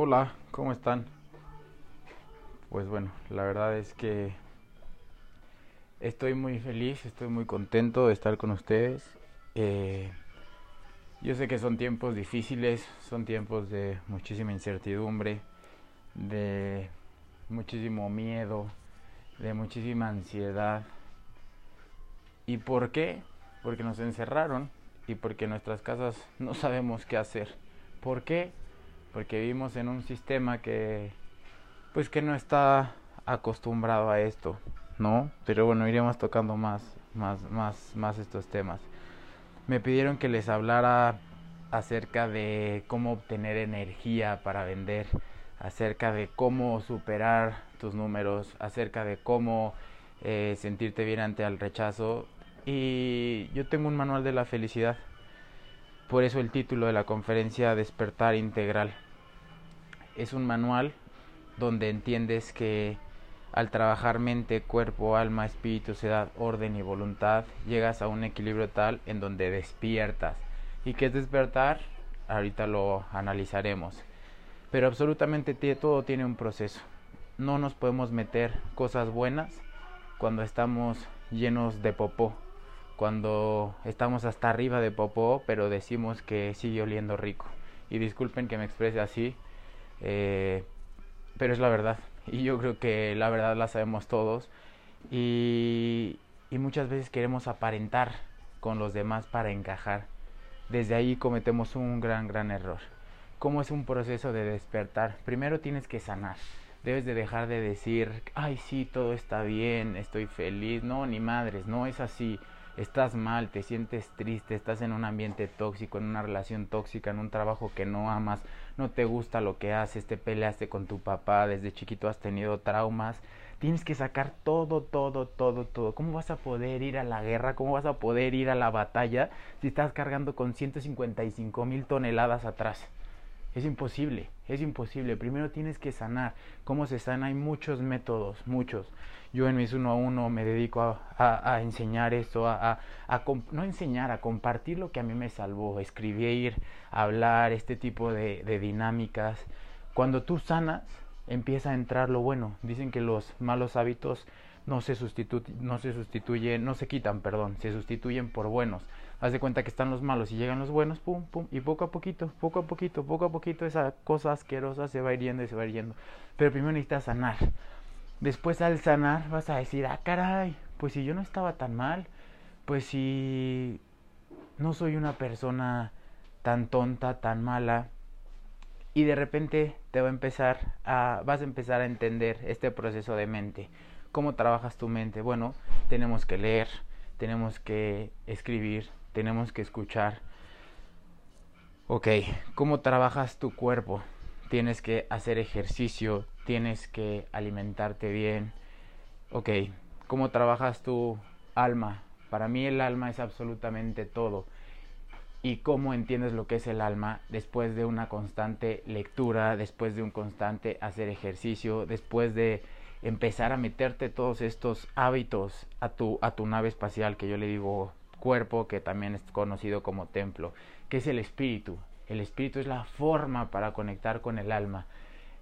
Hola, ¿cómo están? Pues bueno, la verdad es que estoy muy feliz, estoy muy contento de estar con ustedes. Eh, yo sé que son tiempos difíciles, son tiempos de muchísima incertidumbre, de muchísimo miedo, de muchísima ansiedad. ¿Y por qué? Porque nos encerraron y porque en nuestras casas no sabemos qué hacer. ¿Por qué? Porque vivimos en un sistema que pues que no está acostumbrado a esto, ¿no? Pero bueno, iremos tocando más más más más estos temas. Me pidieron que les hablara acerca de cómo obtener energía para vender, acerca de cómo superar tus números, acerca de cómo eh, sentirte bien ante el rechazo. Y yo tengo un manual de la felicidad por eso el título de la conferencia Despertar Integral. Es un manual donde entiendes que al trabajar mente, cuerpo, alma, espíritu, sedad, orden y voluntad, llegas a un equilibrio tal en donde despiertas. ¿Y qué es despertar? Ahorita lo analizaremos. Pero absolutamente todo tiene un proceso. No nos podemos meter cosas buenas cuando estamos llenos de popó cuando estamos hasta arriba de popó, pero decimos que sigue oliendo rico. Y disculpen que me exprese así, eh, pero es la verdad. Y yo creo que la verdad la sabemos todos. Y, muchas veces queremos aparentar con los demás para encajar. Desde ahí cometemos un gran, gran error. ¿Cómo es un proceso de despertar? Primero tienes que sanar. Debes de dejar de decir, ay sí, todo está bien, estoy feliz. No, ni madres, no es así estás mal, te sientes triste, estás en un ambiente tóxico, en una relación tóxica, en un trabajo que no amas, no te gusta lo que haces, te peleaste con tu papá, desde chiquito has tenido traumas, tienes que sacar todo, todo, todo, todo. ¿Cómo vas a poder ir a la guerra? ¿Cómo vas a poder ir a la batalla si estás cargando con 155 mil toneladas atrás? Es imposible, es imposible. Primero tienes que sanar. ¿Cómo se sana? Hay muchos métodos, muchos. Yo en mis uno a uno me dedico a, enseñar esto, a, no enseñar, a compartir lo que a mí me salvó, escribir, hablar, este tipo de, de dinámicas. Cuando tú sanas, empieza a entrar lo bueno. Dicen que los malos hábitos no se, no se sustituyen, no se quitan, perdón, se sustituyen por buenos haz de cuenta que están los malos y llegan los buenos, pum, pum, y poco a poquito, poco a poquito, poco a poquito esa cosa asquerosa se va hiriendo y se va hiriendo. Pero primero necesitas sanar. Después al sanar vas a decir, ah, caray, pues si yo no estaba tan mal, pues si no soy una persona tan tonta, tan mala, y de repente te va a empezar a, vas a empezar a entender este proceso de mente. ¿Cómo trabajas tu mente? Bueno, tenemos que leer, tenemos que escribir, tenemos que escuchar, ok, ¿cómo trabajas tu cuerpo? Tienes que hacer ejercicio, tienes que alimentarte bien, ok, ¿cómo trabajas tu alma? Para mí el alma es absolutamente todo. ¿Y cómo entiendes lo que es el alma después de una constante lectura, después de un constante hacer ejercicio, después de empezar a meterte todos estos hábitos a tu, a tu nave espacial que yo le digo cuerpo, que también es conocido como templo, que es el espíritu. El espíritu es la forma para conectar con el alma.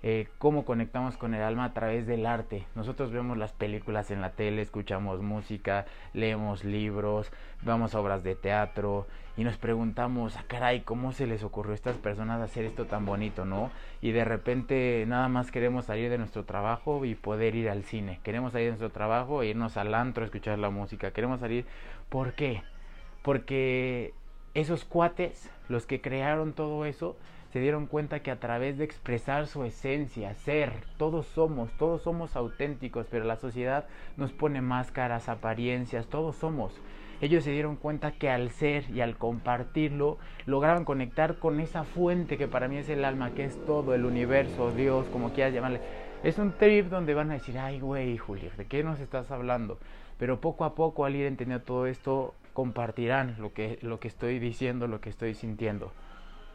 Eh, cómo conectamos con el alma a través del arte. Nosotros vemos las películas en la tele, escuchamos música, leemos libros, vamos a obras de teatro y nos preguntamos, ah, caray, ¿cómo se les ocurrió a estas personas hacer esto tan bonito, no? Y de repente nada más queremos salir de nuestro trabajo y poder ir al cine. Queremos salir de nuestro trabajo e irnos al antro a escuchar la música. Queremos salir, ¿por qué? Porque esos cuates, los que crearon todo eso, se dieron cuenta que a través de expresar su esencia, ser, todos somos, todos somos auténticos, pero la sociedad nos pone máscaras, apariencias, todos somos. Ellos se dieron cuenta que al ser y al compartirlo lograron conectar con esa fuente que para mí es el alma, que es todo el universo, Dios, como quieras llamarle. Es un trip donde van a decir, ay güey, Julio, ¿de qué nos estás hablando? Pero poco a poco al ir entendiendo todo esto, compartirán lo que, lo que estoy diciendo, lo que estoy sintiendo.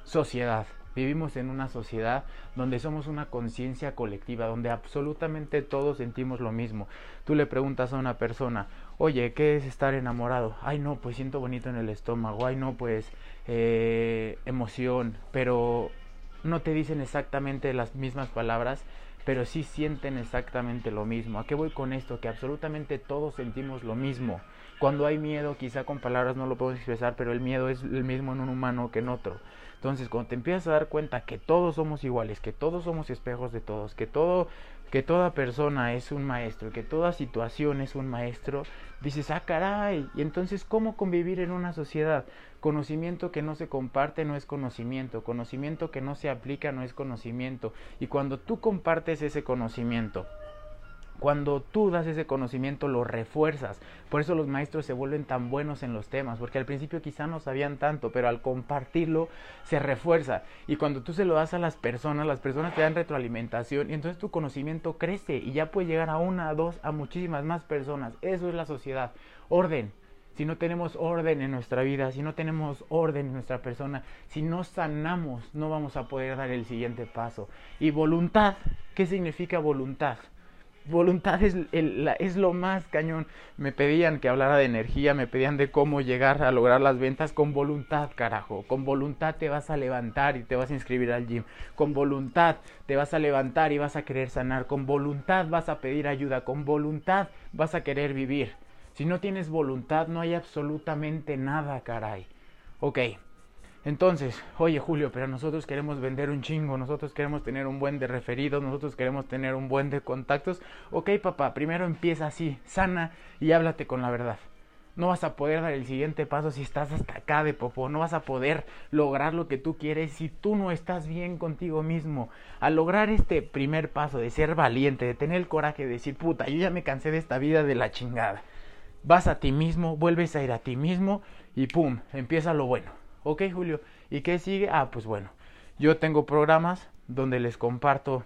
Sociedad. Vivimos en una sociedad donde somos una conciencia colectiva, donde absolutamente todos sentimos lo mismo. Tú le preguntas a una persona, oye, ¿qué es estar enamorado? Ay, no, pues siento bonito en el estómago, ay, no, pues eh, emoción, pero no te dicen exactamente las mismas palabras, pero sí sienten exactamente lo mismo. ¿A qué voy con esto? Que absolutamente todos sentimos lo mismo. Cuando hay miedo, quizá con palabras no lo puedo expresar, pero el miedo es el mismo en un humano que en otro. Entonces, cuando te empiezas a dar cuenta que todos somos iguales, que todos somos espejos de todos, que todo que toda persona es un maestro, que toda situación es un maestro, dices, "Ah, caray, y entonces ¿cómo convivir en una sociedad? Conocimiento que no se comparte no es conocimiento, conocimiento que no se aplica no es conocimiento, y cuando tú compartes ese conocimiento, cuando tú das ese conocimiento lo refuerzas. Por eso los maestros se vuelven tan buenos en los temas, porque al principio quizá no sabían tanto, pero al compartirlo se refuerza. Y cuando tú se lo das a las personas, las personas te dan retroalimentación y entonces tu conocimiento crece y ya puede llegar a una, a dos, a muchísimas más personas. Eso es la sociedad. Orden. Si no tenemos orden en nuestra vida, si no tenemos orden en nuestra persona, si no sanamos, no vamos a poder dar el siguiente paso. Y voluntad, ¿qué significa voluntad? Voluntad es, el, es, lo más cañón. Me pedían que hablara de energía, me pedían de cómo llegar a lograr las ventas con voluntad, carajo. Con voluntad te vas a levantar y te vas a inscribir al gym. Con voluntad te vas a levantar y vas a querer sanar. Con voluntad vas a pedir ayuda. Con voluntad vas a querer vivir. Si no tienes voluntad no hay absolutamente nada, caray. Ok. Entonces, oye Julio, pero nosotros queremos vender un chingo, nosotros queremos tener un buen de referidos, nosotros queremos tener un buen de contactos. Ok, papá, primero empieza así, sana y háblate con la verdad. No vas a poder dar el siguiente paso si estás hasta acá de popó, no vas a poder lograr lo que tú quieres si tú no estás bien contigo mismo. Al lograr este primer paso de ser valiente, de tener el coraje de decir, puta, yo ya me cansé de esta vida de la chingada. Vas a ti mismo, vuelves a ir a ti mismo y pum, empieza lo bueno Ok, Julio, ¿y qué sigue? Ah, pues bueno, yo tengo programas donde les comparto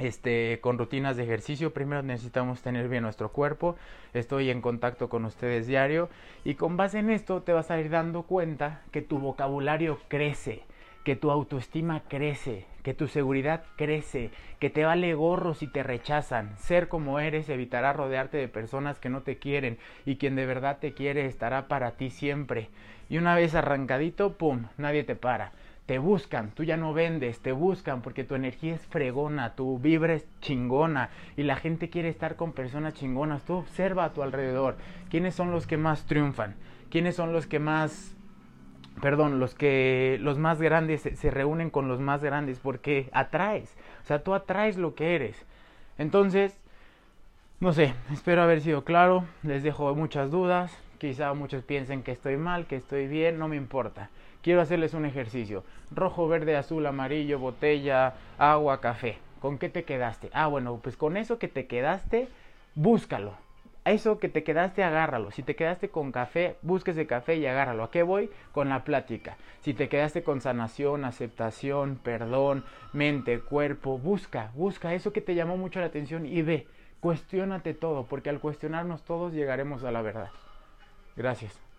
este, con rutinas de ejercicio. Primero necesitamos tener bien nuestro cuerpo. Estoy en contacto con ustedes diario. Y con base en esto te vas a ir dando cuenta que tu vocabulario crece, que tu autoestima crece, que tu seguridad crece, que te vale gorro si te rechazan. Ser como eres evitará rodearte de personas que no te quieren y quien de verdad te quiere estará para ti siempre. Y una vez arrancadito, ¡pum!, nadie te para. Te buscan, tú ya no vendes, te buscan porque tu energía es fregona, tu vibra es chingona y la gente quiere estar con personas chingonas. Tú observa a tu alrededor quiénes son los que más triunfan, quiénes son los que más perdón, los que los más grandes se, reúnen con los más grandes porque atraes, o sea, tú atraes lo que eres. Entonces, no sé, espero haber sido claro, les dejo muchas dudas, Quizá muchos piensen que estoy mal, que estoy bien, no me importa. Quiero hacerles un ejercicio. Rojo, verde, azul, amarillo, botella, agua, café. ¿Con qué te quedaste? Ah, bueno, pues con eso que te quedaste, búscalo. Eso que te quedaste, agárralo. Si te quedaste con café, búsquese café y agárralo. ¿A qué voy? Con la plática. Si te quedaste con sanación, aceptación, perdón, mente, cuerpo, busca, busca eso que te llamó mucho la atención y ve. Cuestiónate todo, porque al cuestionarnos todos llegaremos a la verdad. Gracias.